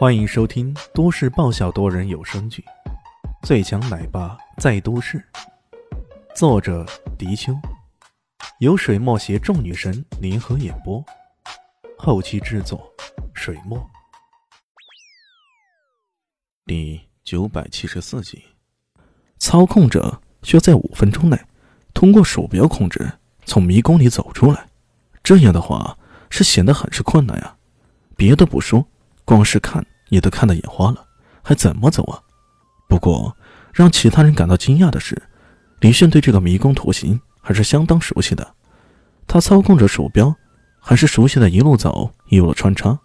欢迎收听都市爆笑多人有声剧《最强奶爸在都市》，作者：迪秋，由水墨携众女神联合演播，后期制作：水墨。第九百七十四集，操控者需要在五分钟内通过鼠标控制从迷宫里走出来，这样的话是显得很是困难呀。别的不说，光是看也都看得眼花了，还怎么走啊？不过让其他人感到惊讶的是，李炫对这个迷宫图形还是相当熟悉的。他操控着鼠标，还是熟悉的一路走一路穿插，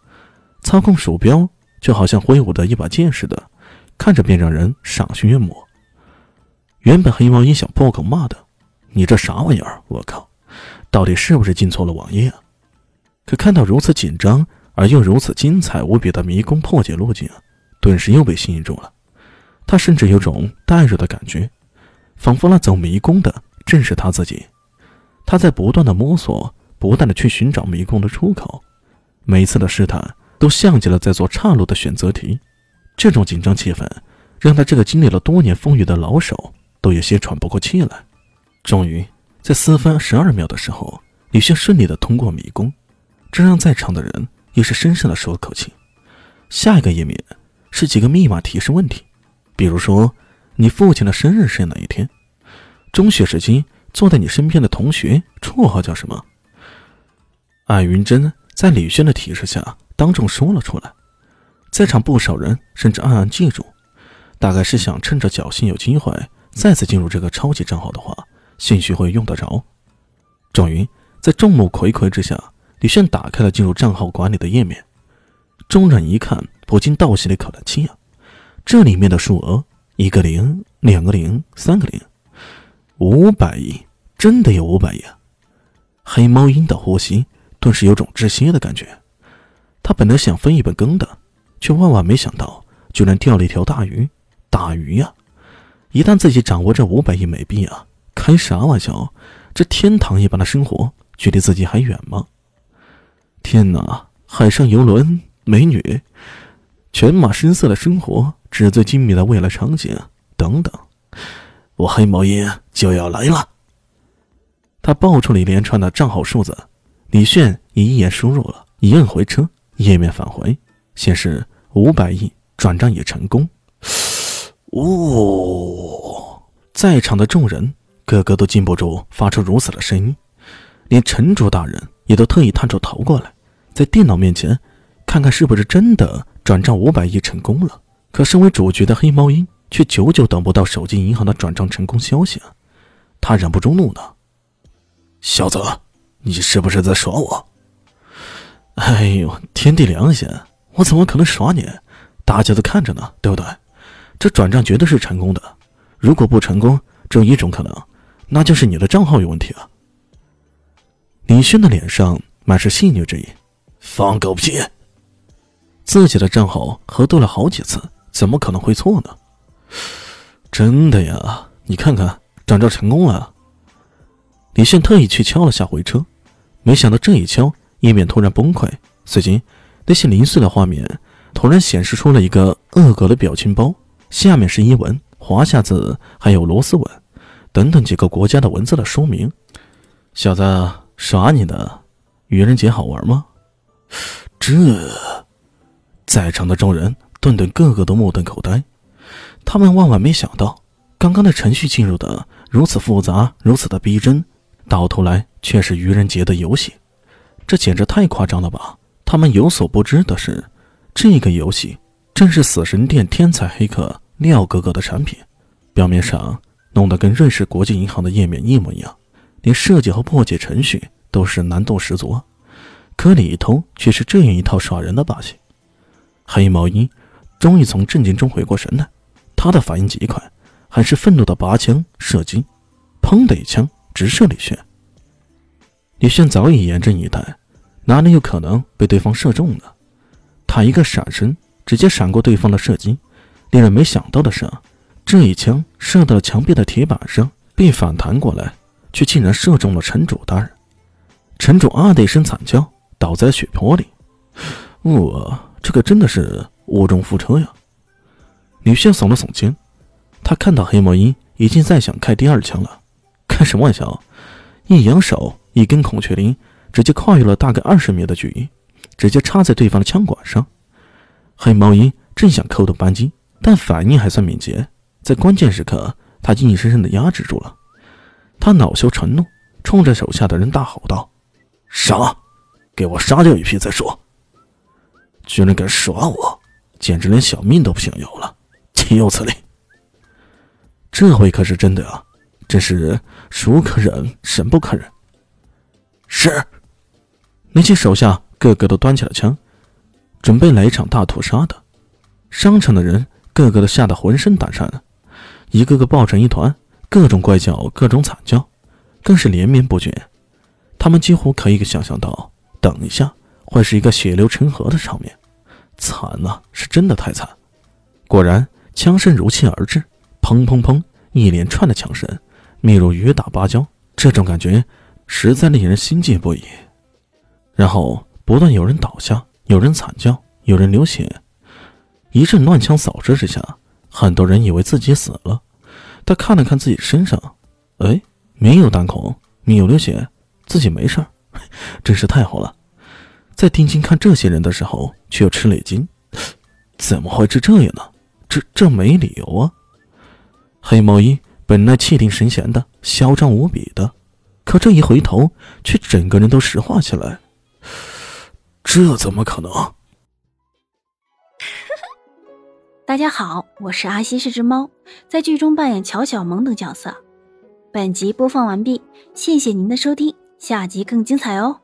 操控鼠标就好像挥舞的一把剑似的，看着便让人赏心悦目。原本黑猫一想破口骂的：“你这啥玩意儿？我靠，到底是不是进错了网页啊？”可看到如此紧张。而又如此精彩无比的迷宫破解路径，顿时又被吸引住了。他甚至有种代入的感觉，仿佛那走迷宫的正是他自己。他在不断的摸索，不断的去寻找迷宫的出口。每次的试探都像极了在做岔路的选择题。这种紧张气氛，让他这个经历了多年风雨的老手都有些喘不过气来。终于，在四分十二秒的时候，李炫顺利的通过迷宫，这让在场的人。又是深深的舒了口气。下一个页面是几个密码提示问题，比如说你父亲的生日是哪一天？中学时期坐在你身边的同学绰号叫什么？艾云珍在李轩的提示下当众说了出来，在场不少人甚至暗暗记住，大概是想趁着侥幸有机会再次进入这个超级账号的话，兴许会用得着。终于在众目睽睽之下。李炫打开了进入账号管理的页面，众人一看，不禁倒吸了一口冷气啊！这里面的数额，一个零，两个零，三个零，五百亿，真的有五百亿啊！黑猫鹰的呼吸顿时有种窒息的感觉。他本来想分一本羹的，却万万没想到，居然钓了一条大鱼！大鱼呀！一旦自己掌握这五百亿美币啊，开啥玩笑？这天堂一般的生活，距离自己还远吗？天哪！海上游轮、美女、犬马深色的生活、纸醉金迷的未来场景等等，我黑毛鹰就要来了。他报出了一连串的账号数字，李炫一眼输入了，一摁回车，页面返回，显示五百亿转账已成功。哦，在场的众人个个都禁不住发出如此的声音，连城主大人也都特意探出头过来。在电脑面前，看看是不是真的转账五百亿成功了。可身为主角的黑猫鹰却久久等不到手机银行的转账成功消息啊！他忍不住怒道：“小子，你是不是在耍我？”“哎呦，天地良心，我怎么可能耍你？大家都看着呢，对不对？这转账绝对是成功的。如果不成功，只有一种可能，那就是你的账号有问题啊！”李轩的脸上满是戏谑之意。放狗屁！自己的账号核对了好几次，怎么可能会错呢？真的呀，你看看，转账成功了。李现特意去敲了下回车，没想到这一敲，页面突然崩溃，随即那些零碎的画面突然显示出了一个恶搞的表情包，下面是英文、华夏字，还有螺丝文等等几个国家的文字的说明。小子，耍你的？愚人节好玩吗？这，在场的众人顿顿个个都目瞪口呆，他们万万没想到，刚刚的程序进入的如此复杂，如此的逼真，到头来却是愚人节的游戏，这简直太夸张了吧！他们有所不知的是，这个游戏正是死神殿天才黑客廖哥哥的产品，表面上弄得跟瑞士国际银行的页面一模一样，连设计和破解程序都是难度十足。可里头却是这样一套耍人的把戏。黑毛鹰终于从震惊中回过神来，他的反应极快，很是愤怒的拔枪射击，砰的一枪直射李炫。李炫早已严阵以待，哪里有可能被对方射中呢？他一个闪身，直接闪过对方的射击。令人没想到的是，这一枪射到了墙壁的铁板上，并反弹过来，却竟然射中了城主大人。城主啊的一声惨叫。倒在血泊里，我这可真的是卧中扶车呀！女婿耸了耸肩，他看到黑毛鹰已经在想开第二枪了。开什么玩笑？一扬手，一根孔雀翎直接跨越了大概二十米的距离，直接插在对方的枪管上。黑毛鹰正想扣动扳机，但反应还算敏捷，在关键时刻，他硬生生的压制住了。他恼羞成怒，冲着手下的人大吼道：“杀！给我杀掉一批再说！居然敢耍我，简直连小命都不想要了！岂有此理！这回可是真的啊！真是孰可忍，神不可忍！”是，那些手下个个都端起了枪，准备来一场大屠杀的。商场的人个个都吓得浑身胆颤，一个个抱成一团，各种怪叫，各种惨叫，更是连绵不绝。他们几乎可以想象到，等一下会是一个血流成河的场面，惨啊，是真的太惨！果然，枪声如期而至，砰砰砰，一连串的枪声，密如雨打芭蕉，这种感觉实在令人心悸不已。然后不断有人倒下，有人惨叫，有人流血。一阵乱枪扫射之下，很多人以为自己死了。他看了看自己身上，哎，没有弹孔，没有流血，自己没事儿，真是太好了。在定睛看这些人的时候，却又吃了一惊，怎么会是这样呢？这这没理由啊！黑毛衣本来气定神闲的，嚣张无比的，可这一回头，却整个人都石化起来。这怎么可能？大家好，我是阿西，是只猫，在剧中扮演乔小萌等角色。本集播放完毕，谢谢您的收听，下集更精彩哦。